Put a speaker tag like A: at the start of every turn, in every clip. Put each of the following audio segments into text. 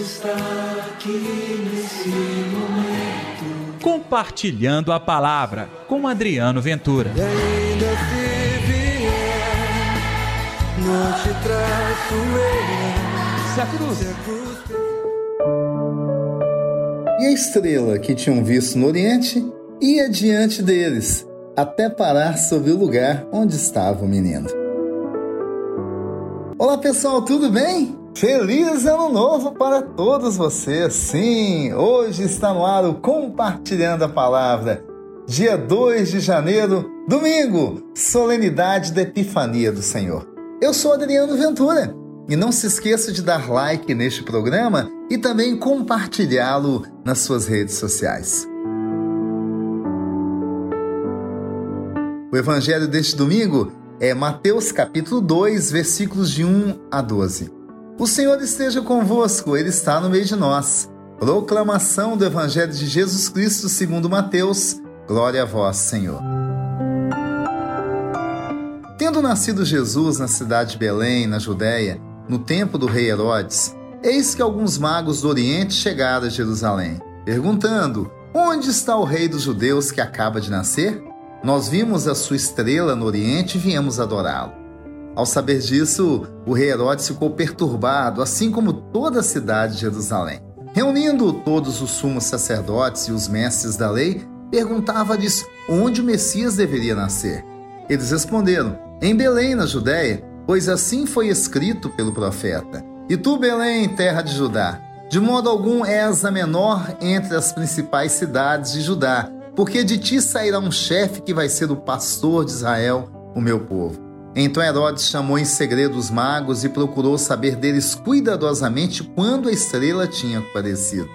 A: Está aqui nesse momento.
B: Compartilhando a palavra com Adriano Ventura.
A: E ainda se vier, não te traço eu.
B: Se a cruz.
A: Se a cruz
C: E a estrela que tinham visto no Oriente ia diante deles, até parar sobre o lugar onde estava o menino. Olá pessoal, tudo bem? Feliz Ano Novo para todos vocês! Sim, hoje está no ar o Compartilhando a Palavra, dia 2 de janeiro, domingo, solenidade da Epifania do Senhor. Eu sou Adriano Ventura e não se esqueça de dar like neste programa e também compartilhá-lo nas suas redes sociais. O evangelho deste domingo é Mateus capítulo 2, versículos de 1 a 12. O Senhor esteja convosco, ele está no meio de nós. Proclamação do evangelho de Jesus Cristo segundo Mateus. Glória a vós, Senhor. Tendo nascido Jesus na cidade de Belém, na Judéia, no tempo do rei Herodes, eis que alguns magos do Oriente chegaram a Jerusalém, perguntando: Onde está o rei dos judeus que acaba de nascer? Nós vimos a sua estrela no Oriente e viemos adorá-lo. Ao saber disso, o rei Herodes ficou perturbado, assim como toda a cidade de Jerusalém. Reunindo todos os sumos sacerdotes e os mestres da lei, perguntava-lhes onde o Messias deveria nascer. Eles responderam: Em Belém, na Judéia, pois assim foi escrito pelo profeta. E tu, Belém, terra de Judá, de modo algum és a menor entre as principais cidades de Judá, porque de ti sairá um chefe que vai ser o pastor de Israel, o meu povo. Então Herodes chamou em segredo os magos e procurou saber deles cuidadosamente quando a estrela tinha aparecido.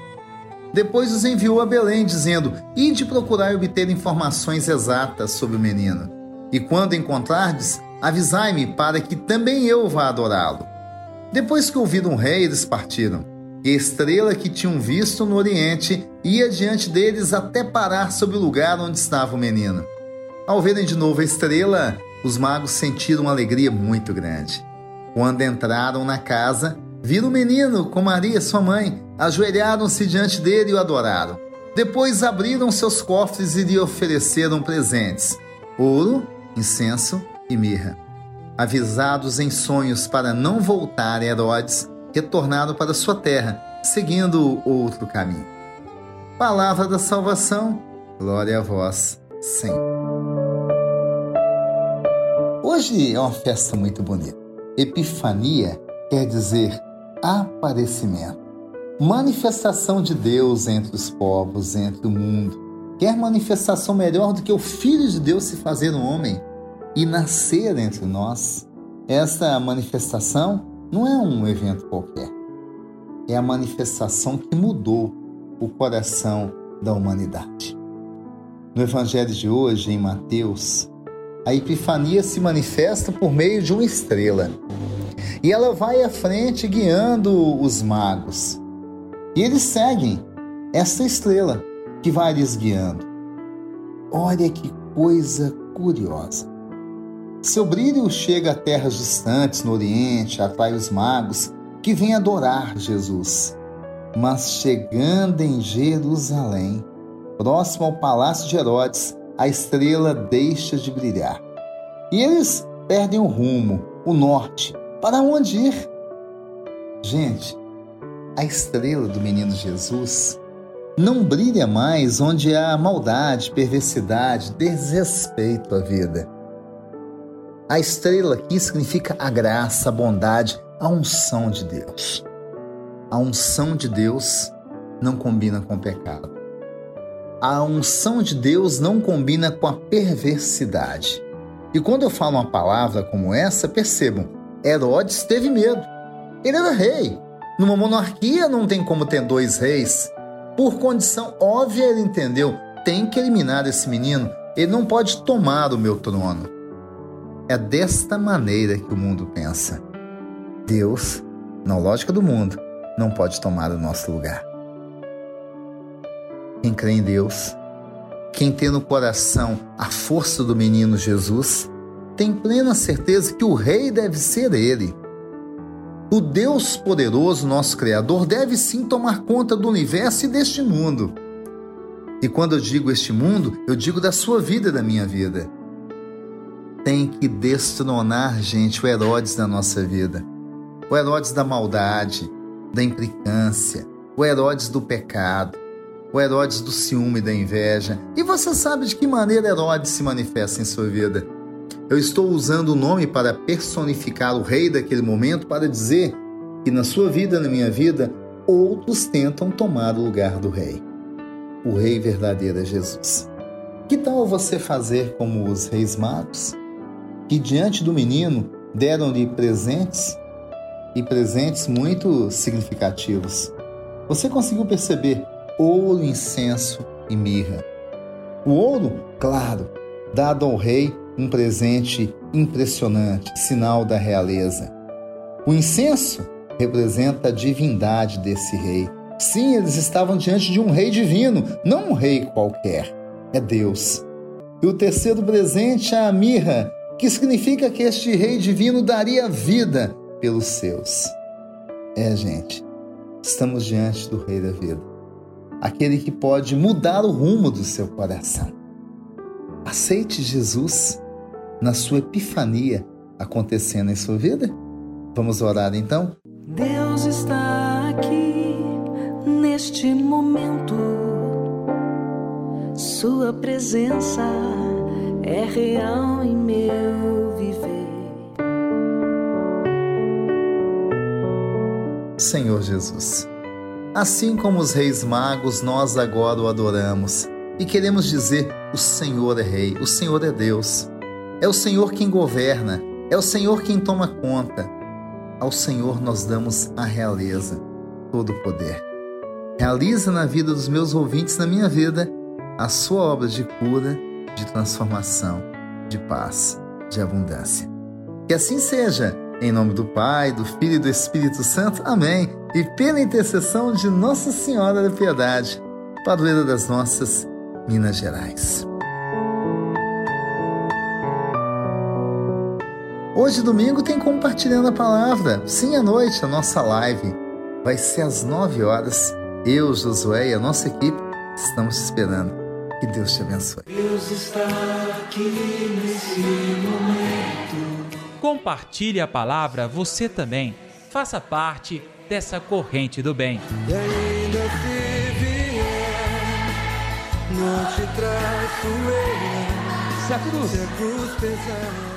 C: Depois os enviou a Belém, dizendo: Ide procurar e obter informações exatas sobre o menino. E quando encontrardes, avisai-me para que também eu vá adorá-lo. Depois que ouviram o rei, eles partiram. E a estrela que tinham visto no Oriente ia diante deles até parar sobre o lugar onde estava o menino. Ao verem de novo a estrela, os magos sentiram uma alegria muito grande. Quando entraram na casa, viram o menino com Maria, sua mãe, ajoelharam-se diante dele e o adoraram. Depois abriram seus cofres e lhe ofereceram presentes: ouro, incenso e mirra. Avisados em sonhos para não voltar a Herodes, retornaram para sua terra, seguindo outro caminho. Palavra da salvação, glória a vós, Senhor. Hoje é uma festa muito bonita. Epifania quer dizer aparecimento, manifestação de Deus entre os povos, entre o mundo. Quer manifestação melhor do que o Filho de Deus se fazer um homem e nascer entre nós? Essa manifestação não é um evento qualquer. É a manifestação que mudou o coração da humanidade. No Evangelho de hoje, em Mateus, a Epifania se manifesta por meio de uma estrela. E ela vai à frente guiando os magos. E eles seguem essa estrela que vai lhes guiando. Olha que coisa curiosa. Seu brilho chega a terras distantes no Oriente, atrai os magos que vêm adorar Jesus. Mas chegando em Jerusalém, próximo ao palácio de Herodes, a estrela deixa de brilhar. E eles perdem o rumo, o norte. Para onde ir? Gente, a estrela do menino Jesus não brilha mais onde há maldade, perversidade, desrespeito à vida. A estrela aqui significa a graça, a bondade, a unção de Deus. A unção de Deus não combina com o pecado. A unção de Deus não combina com a perversidade. E quando eu falo uma palavra como essa, percebam, Herodes teve medo. Ele era rei. Numa monarquia não tem como ter dois reis. Por condição óbvia, ele entendeu: tem que eliminar esse menino. Ele não pode tomar o meu trono. É desta maneira que o mundo pensa. Deus, na lógica do mundo, não pode tomar o nosso lugar. Quem crê em Deus, quem tem no coração a força do menino Jesus, tem plena certeza que o rei deve ser ele. O Deus poderoso, nosso Criador, deve sim tomar conta do universo e deste mundo. E quando eu digo este mundo, eu digo da sua vida e da minha vida. Tem que destronar, gente, o Herodes da nossa vida. O Herodes da maldade, da implicância, o Herodes do pecado, o Herodes do ciúme e da inveja. E você sabe de que maneira Herodes se manifesta em sua vida? Eu estou usando o nome para personificar o rei daquele momento para dizer que na sua vida, na minha vida, outros tentam tomar o lugar do rei. O rei verdadeiro é Jesus. Que tal você fazer como os reis magos, que diante do menino deram-lhe presentes e presentes muito significativos? Você conseguiu perceber ouro, incenso e mirra? O ouro, claro, dado ao rei um presente impressionante, sinal da realeza. O incenso representa a divindade desse rei. Sim, eles estavam diante de um rei divino, não um rei qualquer. É Deus. E o terceiro presente é a mirra, que significa que este rei divino daria vida pelos seus. É, gente, estamos diante do rei da vida. Aquele que pode mudar o rumo do seu coração. Aceite Jesus na sua epifania acontecendo em sua vida? Vamos orar então?
A: Deus está aqui neste momento. Sua presença é real em meu viver.
C: Senhor Jesus, assim como os reis magos, nós agora o adoramos e queremos dizer: o Senhor é Rei, o Senhor é Deus. É o Senhor quem governa, é o Senhor quem toma conta. Ao Senhor nós damos a realeza, todo o poder. Realiza na vida dos meus ouvintes, na minha vida, a sua obra de cura, de transformação, de paz, de abundância. Que assim seja, em nome do Pai, do Filho e do Espírito Santo. Amém. E pela intercessão de Nossa Senhora da Piedade, padroeira das nossas Minas Gerais. Hoje, domingo, tem Compartilhando a Palavra. Sim, à noite, a nossa live vai ser às 9 horas. Eu, Josué e a nossa equipe estamos te esperando. Que Deus te abençoe.
A: Deus está aqui nesse momento.
B: Compartilhe a palavra você também. Faça parte dessa corrente do bem.
A: E ainda se vier, não te traço eu.
B: Se a cruz
A: Se a cruz pesar.